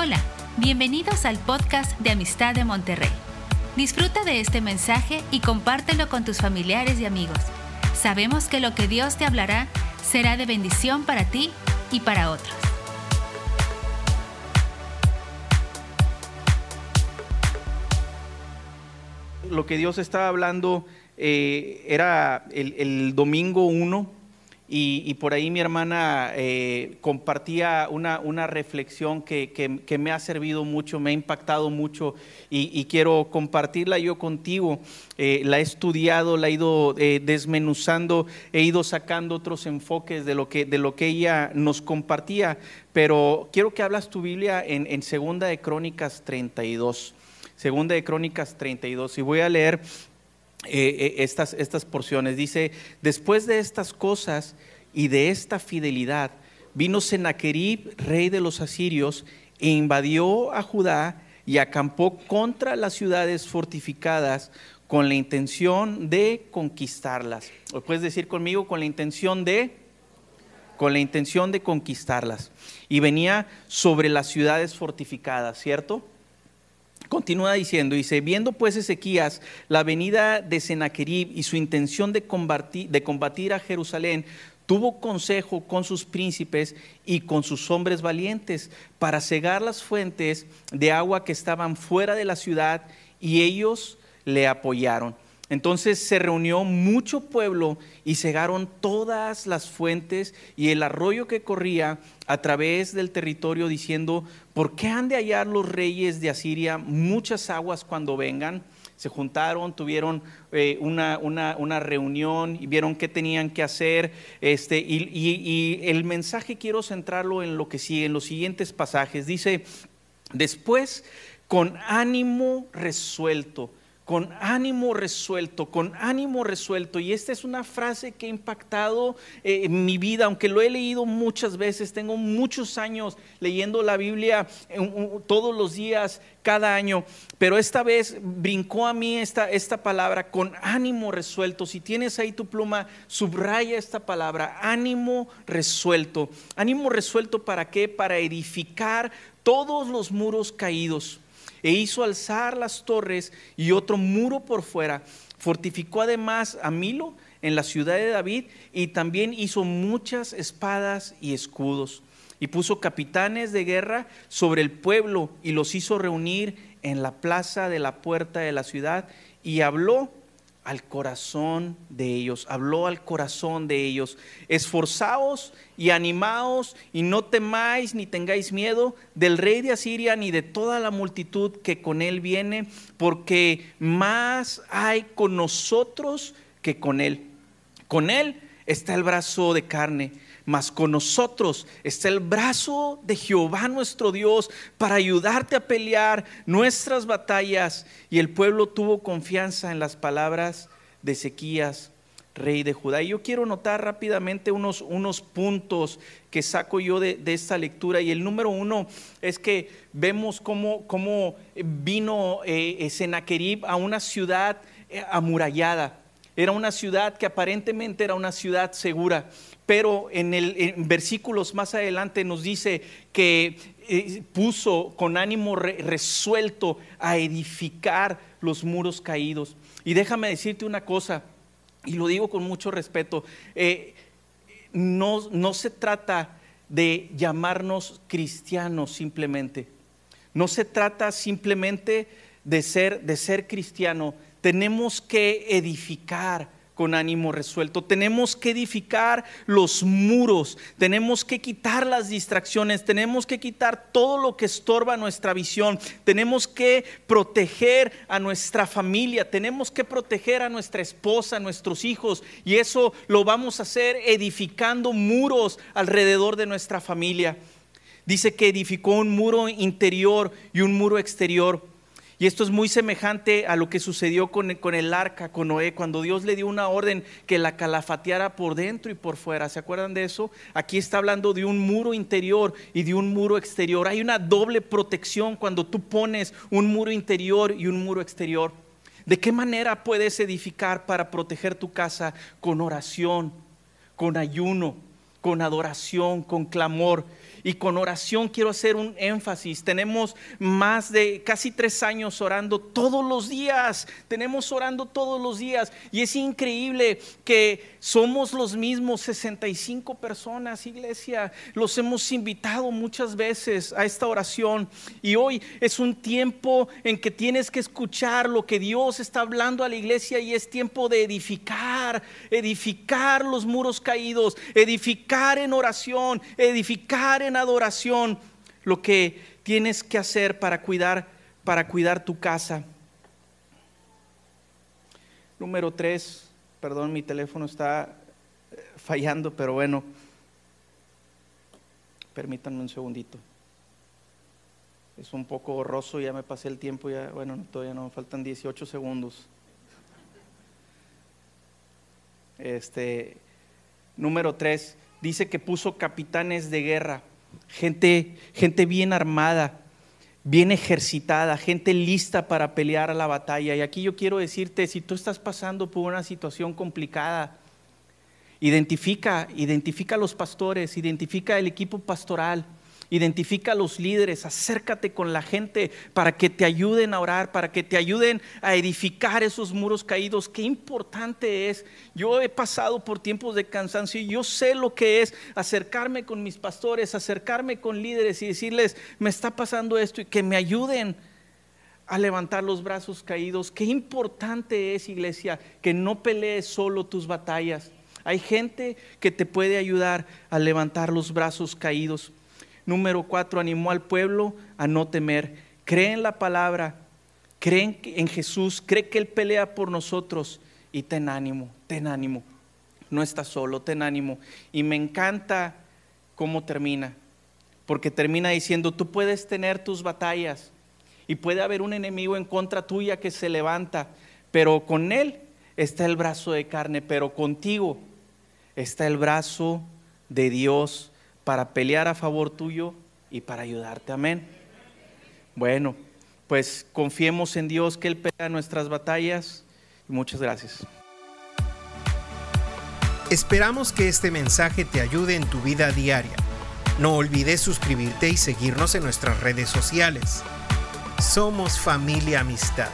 Hola, bienvenidos al podcast de Amistad de Monterrey. Disfruta de este mensaje y compártelo con tus familiares y amigos. Sabemos que lo que Dios te hablará será de bendición para ti y para otros. Lo que Dios estaba hablando eh, era el, el domingo 1 y, por ahí mi hermana eh, compartía una, reflexión que, me ha servido mucho, me ha impactado mucho y, quiero compartirla yo contigo. Eh, la he estudiado, la he ido eh, desmenuzando, he ido sacando otros enfoques de lo, que, de lo que ella nos compartía, pero quiero que hablas tu Biblia en, en Segunda de Crónicas 32. Segunda de Crónicas 32 y voy a leer eh, eh, estas, estas porciones. Dice, después de estas cosas y de esta fidelidad, vino Sennacherib, rey de los asirios, e invadió a Judá y acampó contra las ciudades fortificadas con la intención de conquistarlas. ¿O puedes decir conmigo con la intención de con la intención de conquistarlas. Y venía sobre las ciudades fortificadas, ¿cierto? Continúa diciendo, dice, viendo pues Ezequías la venida de Sennacherib y su intención de combatir, de combatir a Jerusalén, tuvo consejo con sus príncipes y con sus hombres valientes para cegar las fuentes de agua que estaban fuera de la ciudad y ellos le apoyaron. Entonces se reunió mucho pueblo y cegaron todas las fuentes y el arroyo que corría a través del territorio diciendo, ¿por qué han de hallar los reyes de Asiria muchas aguas cuando vengan? Se juntaron, tuvieron eh, una, una, reunión y vieron qué tenían que hacer. Este, y, y el mensaje quiero centrarlo en lo que sigue, en los siguientes pasajes. Dice, después, con ánimo resuelto, con ánimo resuelto, con ánimo resuelto. Y esta es una frase que ha impactado eh, en mi vida, aunque lo he leído muchas veces, tengo muchos años leyendo la Biblia todos los días, cada año, pero esta vez brincó a mí esta, esta palabra con ánimo resuelto. Si tienes ahí tu pluma, subraya esta palabra, ánimo resuelto. Ánimo resuelto para qué? Para edificar todos los muros caídos e hizo alzar las torres y otro muro por fuera. Fortificó además a Milo en la ciudad de David y también hizo muchas espadas y escudos. Y puso capitanes de guerra sobre el pueblo y los hizo reunir en la plaza de la puerta de la ciudad y habló al corazón de ellos, habló al corazón de ellos. Esforzaos y animaos y no temáis ni tengáis miedo del rey de Asiria ni de toda la multitud que con él viene, porque más hay con nosotros que con él. Con él está el brazo de carne mas con nosotros está el brazo de Jehová nuestro Dios para ayudarte a pelear nuestras batallas. Y el pueblo tuvo confianza en las palabras de Ezequías, rey de Judá. Y yo quiero notar rápidamente unos, unos puntos que saco yo de, esta lectura. Y el número uno es que vemos cómo, cómo vino eh, Sennacherib a una ciudad eh, amurallada. Era una ciudad que aparentemente era una ciudad segura, pero en, el, versículos más adelante nos dice que eh, puso con ánimo resuelto a edificar los muros caídos. Y déjame decirte una cosa, y lo digo con mucho respeto, eh, no, no se trata de llamarnos cristianos simplemente, no se trata simplemente de ser, de ser cristiano, tenemos que edificar con ánimo resuelto. Tenemos que edificar los muros, tenemos que quitar las distracciones, tenemos que quitar todo lo que estorba nuestra visión, tenemos que proteger a nuestra familia, tenemos que proteger a nuestra esposa, a nuestros hijos, y eso lo vamos a hacer edificando muros alrededor de nuestra familia. Dice que edificó un muro interior y un muro exterior. Y esto es muy semejante a lo que sucedió con, con, el arca, con Noé, cuando Dios le dio una orden que la calafateara por dentro y por fuera. ¿Se acuerdan de eso? Aquí está hablando de un muro interior y de un muro exterior. Hay una doble protección cuando tú pones un muro interior y un muro exterior. ¿De qué manera puedes edificar para proteger tu casa? Con oración, con ayuno, con adoración, con clamor. Y con oración quiero hacer un énfasis. Tenemos más de casi tres años orando todos los días. Tenemos orando todos los días. Y es increíble que somos los mismos 65 personas, iglesia. Los hemos invitado muchas veces a esta oración. Y hoy es un tiempo en que tienes que escuchar lo que Dios está hablando a la iglesia y es tiempo de edificar, edificar los muros caídos, edificar en oración, edificar en adoración lo que tienes que hacer para cuidar, para cuidar tu casa. Número tres, perdón, mi teléfono está eh, fallando, pero bueno, permítanme un segundito. Es un poco borroso, ya me pasé el tiempo, ya, bueno, todavía no, faltan 18 segundos. Este, número tres, dice que puso capitanes de guerra gente, gente bien armada, bien ejercitada, gente lista para pelear a la batalla. Y aquí yo quiero decirte, si tú estás pasando por una situación complicada, identifica, identifica a los pastores, identifica el equipo pastoral Identifica a los líderes, acércate con la gente para que te ayuden a orar, para que te ayuden a edificar esos muros caídos. Qué importante es. Yo he pasado por tiempos de cansancio y yo sé lo que es acercarme con mis pastores, acercarme con líderes y decirles, me está pasando esto y que me ayuden a levantar los brazos caídos. Qué importante es, iglesia, que no pelees solo tus batallas. Hay gente que te puede ayudar a levantar los brazos caídos. Número cuatro, animó al pueblo a no temer. Cree en la palabra, cree en Jesús, cree que Él pelea por nosotros y ten ánimo, ten ánimo. No estás solo, ten ánimo. Y me encanta cómo termina, porque termina diciendo, tú puedes tener tus batallas y puede haber un enemigo en contra tuya que se levanta, pero con Él está el brazo de carne, pero contigo está el brazo de Dios para pelear a favor tuyo y para ayudarte. Amén. Bueno, pues confiemos en Dios que Él pelea nuestras batallas. muchas gracias. Esperamos que este mensaje te ayude en tu vida diaria. No olvides suscribirte y seguirnos en nuestras redes sociales. Somos familia amistad.